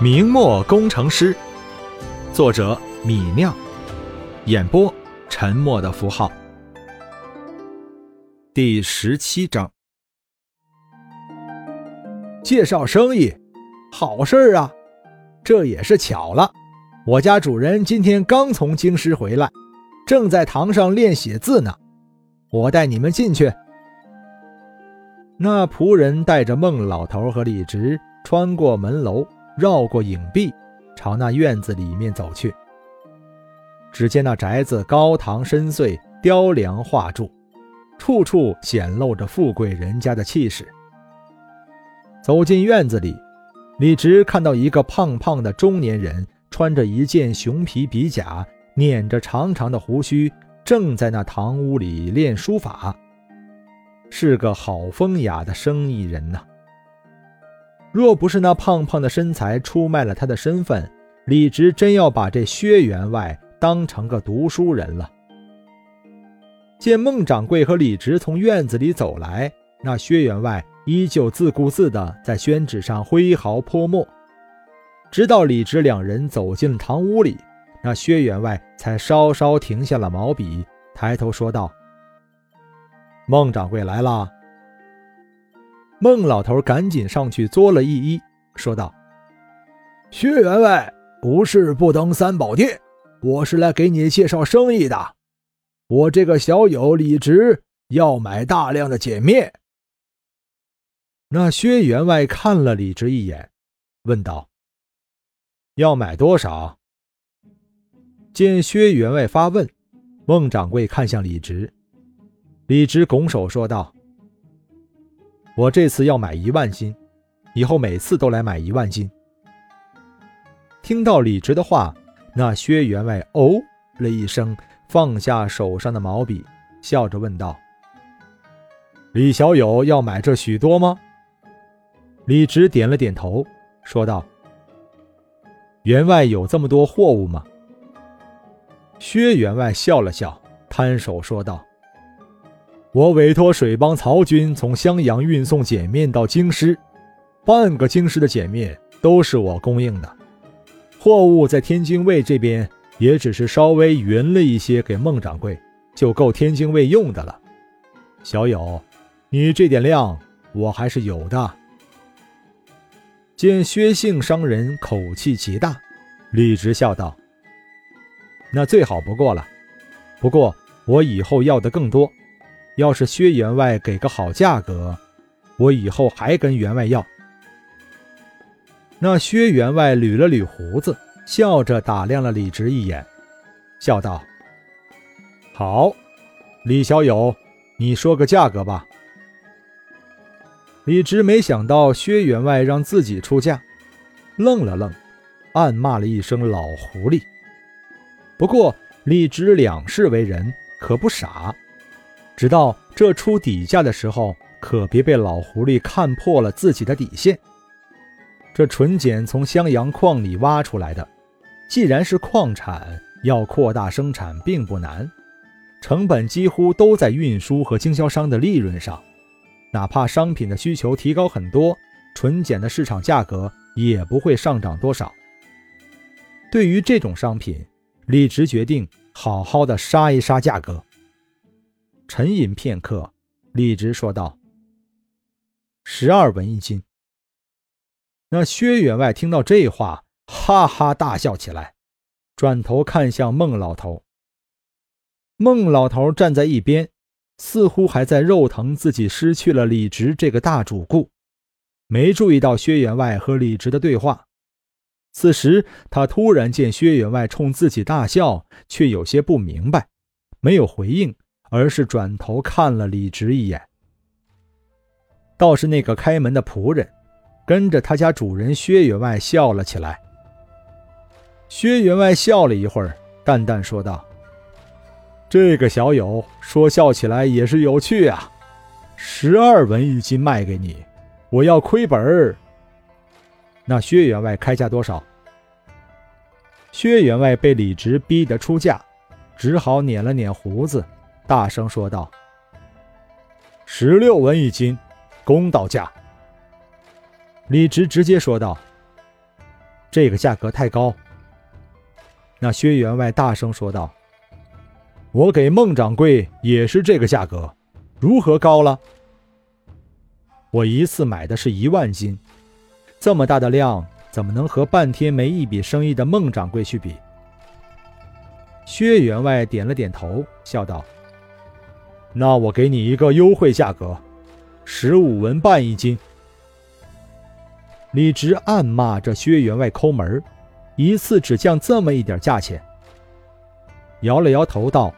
明末工程师，作者米酿，演播沉默的符号。第十七章，介绍生意，好事儿啊！这也是巧了，我家主人今天刚从京师回来，正在堂上练写字呢。我带你们进去。那仆人带着孟老头和李直穿过门楼。绕过影壁，朝那院子里面走去。只见那宅子高堂深邃，雕梁画柱，处处显露着富贵人家的气势。走进院子里，李直看到一个胖胖的中年人，穿着一件熊皮皮甲，捻着长长的胡须，正在那堂屋里练书法，是个好风雅的生意人呐。若不是那胖胖的身材出卖了他的身份，李直真要把这薛员外当成个读书人了。见孟掌柜和李直从院子里走来，那薛员外依旧自顾自地在宣纸上挥毫泼墨，直到李直两人走进了堂屋里，那薛员外才稍稍停下了毛笔，抬头说道：“孟掌柜来了。”孟老头赶紧上去作了一揖，说道：“薛员外，不是不登三宝殿，我是来给你介绍生意的。我这个小友李直要买大量的碱面。”那薛员外看了李直一眼，问道：“要买多少？”见薛员外发问，孟掌柜看向李直，李直拱手说道。我这次要买一万斤，以后每次都来买一万斤。听到李直的话，那薛员外哦了一声，放下手上的毛笔，笑着问道：“李小友要买这许多吗？”李直点了点头，说道：“员外有这么多货物吗？”薛员外笑了笑，摊手说道。我委托水帮曹军从襄阳运送碱面到京师，半个京师的碱面都是我供应的。货物在天津卫这边也只是稍微匀了一些给孟掌柜，就够天津卫用的了。小友，你这点量我还是有的。见薛姓商人口气极大，李直笑道：“那最好不过了。不过我以后要的更多。”要是薛员外给个好价格，我以后还跟员外要。那薛员外捋了捋胡子，笑着打量了李直一眼，笑道：“好，李小友，你说个价格吧。”李直没想到薛员外让自己出价，愣了愣，暗骂了一声“老狐狸”。不过李直两世为人，可不傻。直到这出底价的时候，可别被老狐狸看破了自己的底线。这纯碱从襄阳矿里挖出来的，既然是矿产，要扩大生产并不难，成本几乎都在运输和经销商的利润上。哪怕商品的需求提高很多，纯碱的市场价格也不会上涨多少。对于这种商品，李直决定好好的杀一杀价格。沉吟片刻，李直说道：“十二文一斤。”那薛员外听到这话，哈哈大笑起来，转头看向孟老头。孟老头站在一边，似乎还在肉疼自己失去了李直这个大主顾，没注意到薛员外和李直的对话。此时他突然见薛员外冲自己大笑，却有些不明白，没有回应。而是转头看了李直一眼，倒是那个开门的仆人，跟着他家主人薛员外笑了起来。薛员外笑了一会儿，淡淡说道：“这个小友说笑起来也是有趣啊，十二文一斤卖给你，我要亏本儿。那薛员外开价多少？”薛员外被李直逼得出价，只好捻了捻胡子。大声说道：“十六文一斤，公道价。”李直直接说道：“这个价格太高。”那薛员外大声说道：“我给孟掌柜也是这个价格，如何高了？我一次买的是一万斤，这么大的量，怎么能和半天没一笔生意的孟掌柜去比？”薛员外点了点头，笑道：“那我给你一个优惠价格，十五文半一斤。”李直暗骂这薛员外抠门一次只降这么一点价钱，摇了摇头道：“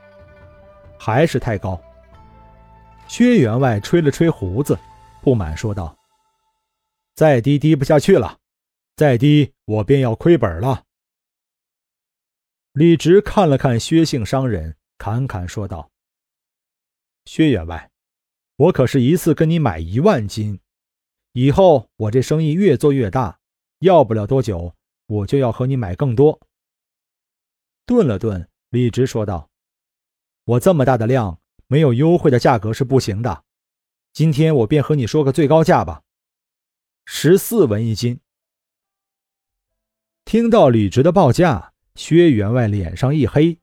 还是太高。”薛员外吹了吹胡子，不满说道：“再低低不下去了，再低我便要亏本了。”李直看了看薛姓商人，侃侃说道：“薛员外，我可是一次跟你买一万斤，以后我这生意越做越大，要不了多久。”我就要和你买更多。顿了顿，李直说道：“我这么大的量，没有优惠的价格是不行的。今天我便和你说个最高价吧，十四文一斤。”听到李直的报价，薛员外脸上一黑，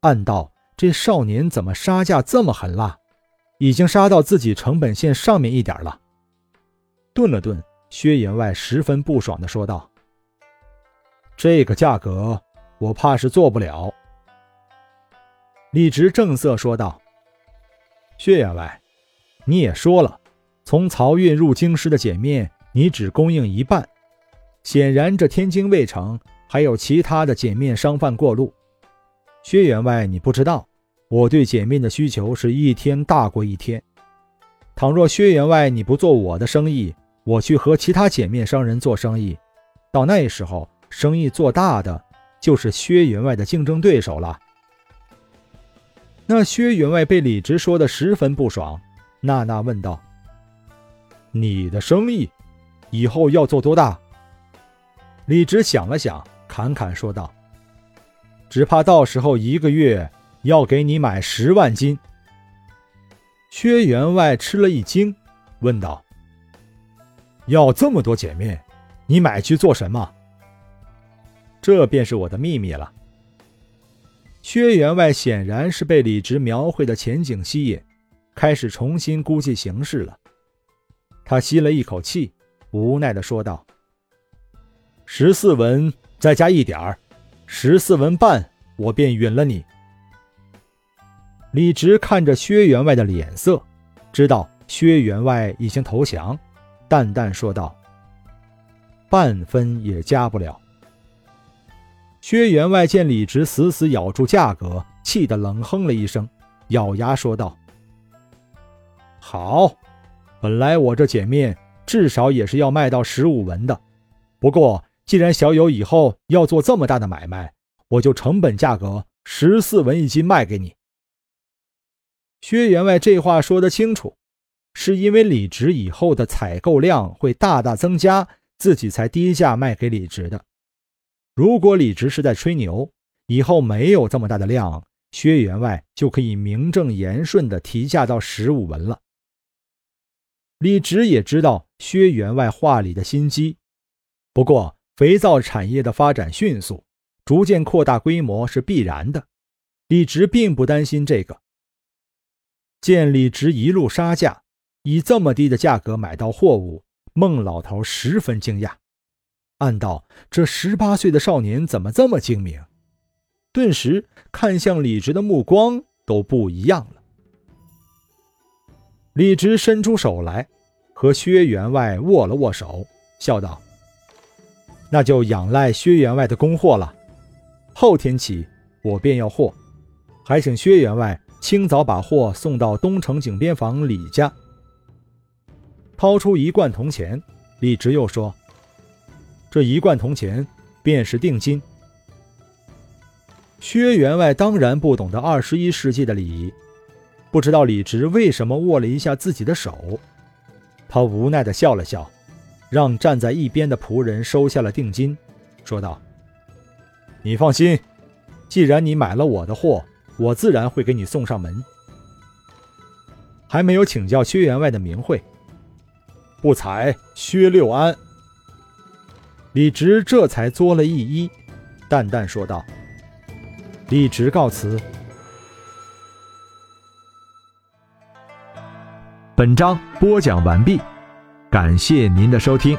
暗道：“这少年怎么杀价这么狠辣？已经杀到自己成本线上面一点了。”顿了顿，薛员外十分不爽地说道。这个价格，我怕是做不了。”李直正色说道。“薛员外，你也说了，从漕运入京师的碱面，你只供应一半。显然，这天津卫城还有其他的碱面商贩过路。薛员外，你不知道，我对碱面的需求是一天大过一天。倘若薛员外你不做我的生意，我去和其他碱面商人做生意，到那时候。”生意做大的就是薛员外的竞争对手了。那薛员外被李直说的十分不爽，娜娜问道：“你的生意以后要做多大？”李直想了想，侃侃说道：“只怕到时候一个月要给你买十万斤。”薛员外吃了一惊，问道：“要这么多碱面，你买去做什么？”这便是我的秘密了。薛员外显然是被李直描绘的前景吸引，开始重新估计形势了。他吸了一口气，无奈地说道：“十四文再加一点儿，十四文半，我便允了你。”李直看着薛员外的脸色，知道薛员外已经投降，淡淡说道：“半分也加不了。”薛员外见李直死死咬住价格，气得冷哼了一声，咬牙说道：“好，本来我这碱面至少也是要卖到十五文的，不过既然小友以后要做这么大的买卖，我就成本价格十四文一斤卖给你。”薛员外这话说得清楚，是因为李直以后的采购量会大大增加，自己才低价卖给李直的。如果李直是在吹牛，以后没有这么大的量，薛员外就可以名正言顺地提价到十五文了。李直也知道薛员外话里的心机，不过肥皂产业的发展迅速，逐渐扩大规模是必然的，李直并不担心这个。见李直一路杀价，以这么低的价格买到货物，孟老头十分惊讶。暗道：“这十八岁的少年怎么这么精明？”顿时看向李直的目光都不一样了。李直伸出手来，和薛员外握了握手，笑道：“那就仰赖薛员外的供货了。后天起，我便要货，还请薛员外清早把货送到东城井边坊李家。”掏出一贯铜钱，李直又说。这一贯铜钱便是定金。薛员外当然不懂得二十一世纪的礼仪，不知道李直为什么握了一下自己的手。他无奈地笑了笑，让站在一边的仆人收下了定金，说道：“你放心，既然你买了我的货，我自然会给你送上门。”还没有请教薛员外的名讳，不才薛六安。李直这才作了一揖，淡淡说道：“李直告辞。”本章播讲完毕，感谢您的收听。